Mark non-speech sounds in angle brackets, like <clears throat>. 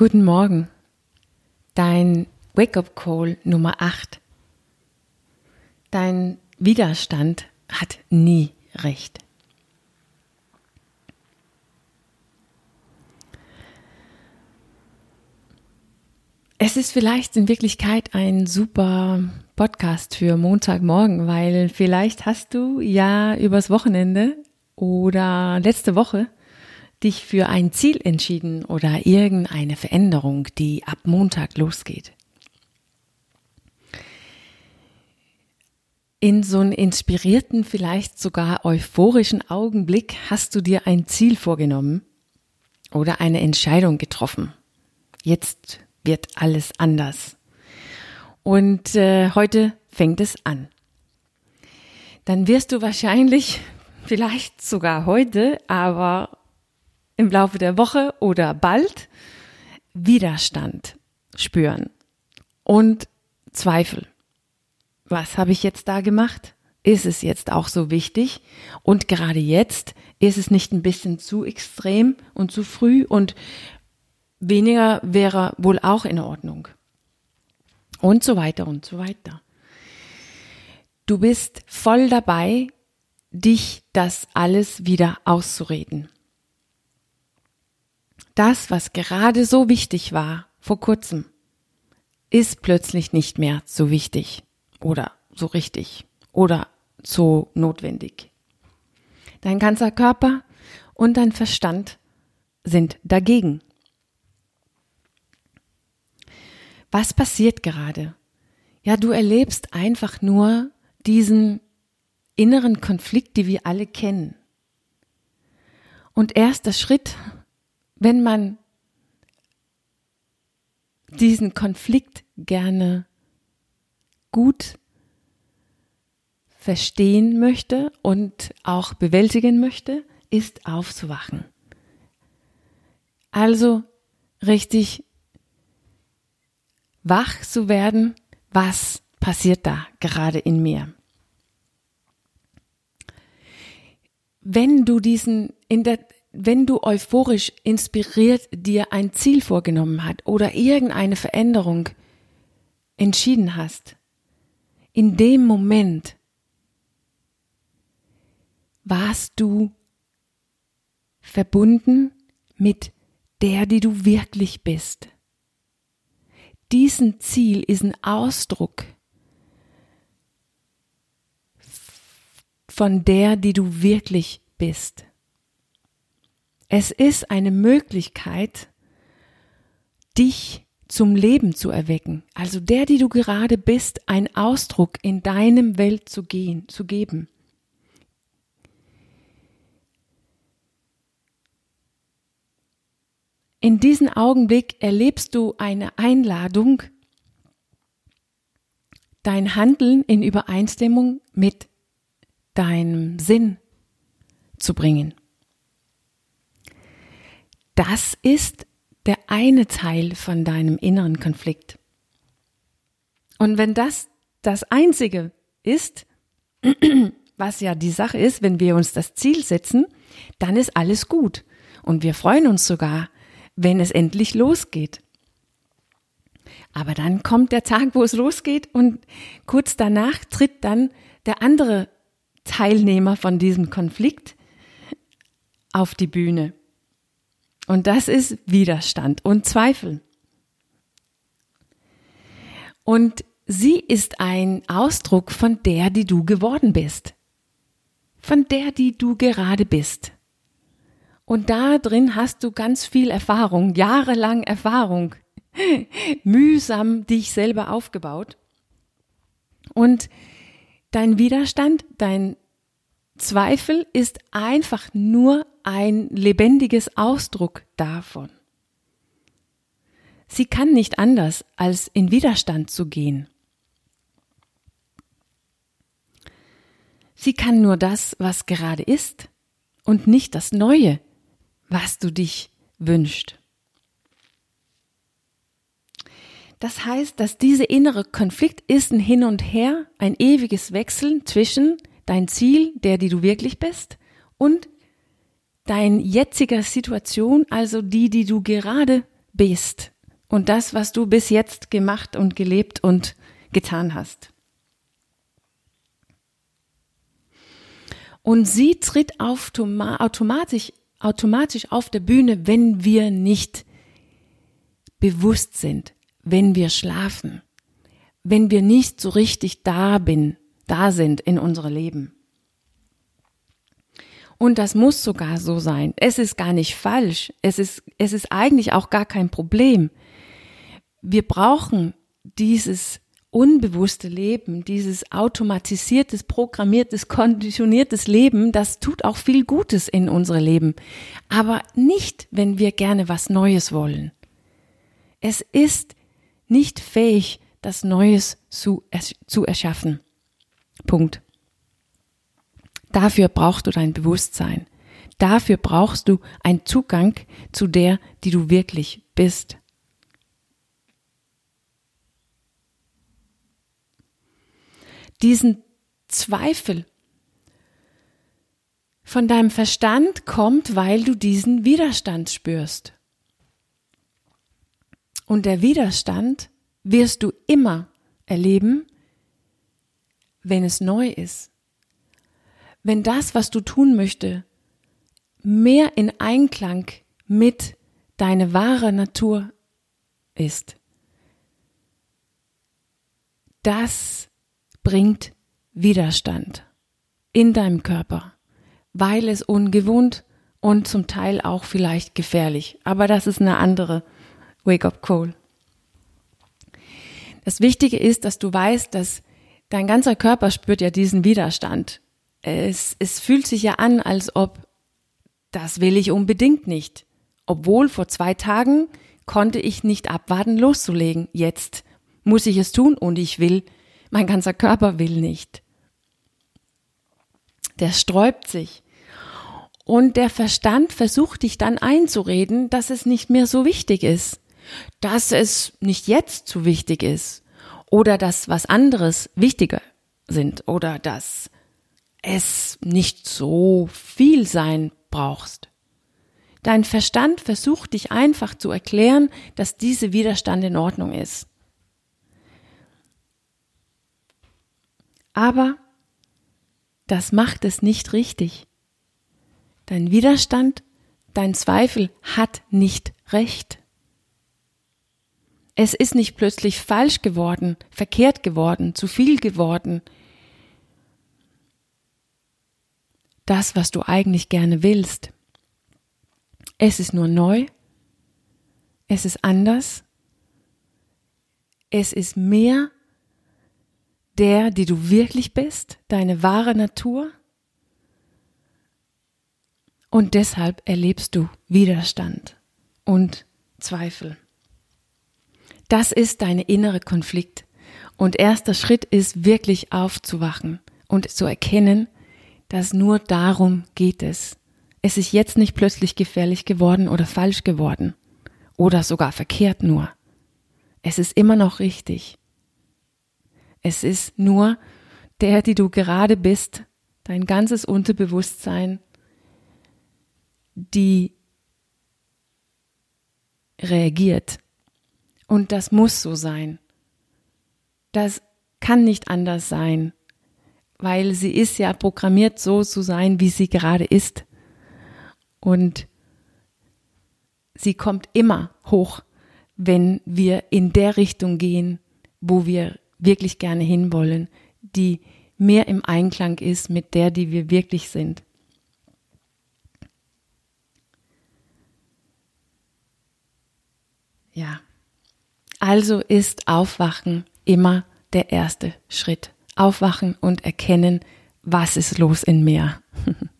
Guten Morgen. Dein Wake-up Call Nummer 8. Dein Widerstand hat nie recht. Es ist vielleicht in Wirklichkeit ein super Podcast für Montagmorgen, weil vielleicht hast du ja übers Wochenende oder letzte Woche dich für ein Ziel entschieden oder irgendeine Veränderung, die ab Montag losgeht. In so einem inspirierten, vielleicht sogar euphorischen Augenblick hast du dir ein Ziel vorgenommen oder eine Entscheidung getroffen. Jetzt wird alles anders. Und äh, heute fängt es an. Dann wirst du wahrscheinlich, <laughs> vielleicht sogar heute, aber im Laufe der Woche oder bald Widerstand spüren und Zweifel. Was habe ich jetzt da gemacht? Ist es jetzt auch so wichtig? Und gerade jetzt ist es nicht ein bisschen zu extrem und zu früh und weniger wäre wohl auch in Ordnung. Und so weiter und so weiter. Du bist voll dabei, dich das alles wieder auszureden das, was gerade so wichtig war vor kurzem, ist plötzlich nicht mehr so wichtig oder so richtig oder so notwendig. Dein ganzer Körper und dein Verstand sind dagegen. Was passiert gerade? Ja, du erlebst einfach nur diesen inneren Konflikt, die wir alle kennen. Und erster Schritt wenn man diesen Konflikt gerne gut verstehen möchte und auch bewältigen möchte, ist aufzuwachen. Also richtig wach zu werden, was passiert da gerade in mir. Wenn du diesen in der wenn du euphorisch inspiriert dir ein Ziel vorgenommen hast oder irgendeine Veränderung entschieden hast, in dem Moment warst du verbunden mit der, die du wirklich bist. Diesen Ziel ist ein Ausdruck von der, die du wirklich bist. Es ist eine Möglichkeit, dich zum Leben zu erwecken, also der, die du gerade bist, einen Ausdruck in deinem Welt zu gehen, zu geben. In diesem Augenblick erlebst du eine Einladung, dein Handeln in Übereinstimmung mit deinem Sinn zu bringen. Das ist der eine Teil von deinem inneren Konflikt. Und wenn das das Einzige ist, <clears throat> was ja die Sache ist, wenn wir uns das Ziel setzen, dann ist alles gut. Und wir freuen uns sogar, wenn es endlich losgeht. Aber dann kommt der Tag, wo es losgeht und kurz danach tritt dann der andere Teilnehmer von diesem Konflikt auf die Bühne. Und das ist Widerstand und Zweifel. Und sie ist ein Ausdruck von der, die du geworden bist. Von der, die du gerade bist. Und da drin hast du ganz viel Erfahrung, jahrelang Erfahrung, <laughs> mühsam dich selber aufgebaut. Und dein Widerstand, dein Zweifel ist einfach nur ein lebendiges Ausdruck davon. Sie kann nicht anders, als in Widerstand zu gehen. Sie kann nur das, was gerade ist, und nicht das Neue, was du dich wünscht. Das heißt, dass diese innere Konflikt ist ein Hin und Her, ein ewiges Wechseln zwischen dein Ziel, der, die du wirklich bist, und dein jetziger Situation, also die, die du gerade bist und das, was du bis jetzt gemacht und gelebt und getan hast. Und sie tritt automatisch, automatisch auf der Bühne, wenn wir nicht bewusst sind, wenn wir schlafen, wenn wir nicht so richtig da bin, da sind in unserem Leben. Und das muss sogar so sein. Es ist gar nicht falsch. Es ist, es ist eigentlich auch gar kein Problem. Wir brauchen dieses unbewusste Leben, dieses automatisiertes, programmiertes, konditioniertes Leben, das tut auch viel Gutes in unser Leben. Aber nicht, wenn wir gerne was Neues wollen. Es ist nicht fähig, das Neues zu, zu erschaffen. Punkt. Dafür brauchst du dein Bewusstsein. Dafür brauchst du einen Zugang zu der, die du wirklich bist. Diesen Zweifel von deinem Verstand kommt, weil du diesen Widerstand spürst. Und der Widerstand wirst du immer erleben, wenn es neu ist. Wenn das, was du tun möchtest, mehr in Einklang mit deiner wahre Natur ist. Das bringt Widerstand in deinem Körper, weil es ungewohnt und zum Teil auch vielleicht gefährlich. Aber das ist eine andere Wake-up-Call. Das Wichtige ist, dass du weißt, dass dein ganzer Körper spürt ja diesen Widerstand. Es, es fühlt sich ja an, als ob das will ich unbedingt nicht. Obwohl vor zwei Tagen konnte ich nicht abwarten, loszulegen. Jetzt muss ich es tun und ich will, mein ganzer Körper will nicht. Der sträubt sich. Und der Verstand versucht dich dann einzureden, dass es nicht mehr so wichtig ist dass es nicht jetzt zu wichtig ist oder dass was anderes wichtiger sind oder dass es nicht so viel sein brauchst. Dein Verstand versucht dich einfach zu erklären, dass diese Widerstand in Ordnung ist. Aber das macht es nicht richtig. Dein Widerstand, dein Zweifel hat nicht recht. Es ist nicht plötzlich falsch geworden, verkehrt geworden, zu viel geworden. Das, was du eigentlich gerne willst. Es ist nur neu. Es ist anders. Es ist mehr der, die du wirklich bist, deine wahre Natur. Und deshalb erlebst du Widerstand und Zweifel. Das ist deine innere Konflikt. Und erster Schritt ist wirklich aufzuwachen und zu erkennen, dass nur darum geht es. Es ist jetzt nicht plötzlich gefährlich geworden oder falsch geworden oder sogar verkehrt nur. Es ist immer noch richtig. Es ist nur der, die du gerade bist, dein ganzes Unterbewusstsein, die reagiert und das muss so sein. Das kann nicht anders sein, weil sie ist ja programmiert so zu sein, wie sie gerade ist. Und sie kommt immer hoch, wenn wir in der Richtung gehen, wo wir wirklich gerne hinwollen, die mehr im Einklang ist mit der, die wir wirklich sind. Ja. Also ist Aufwachen immer der erste Schritt. Aufwachen und erkennen, was ist los in mir. <laughs>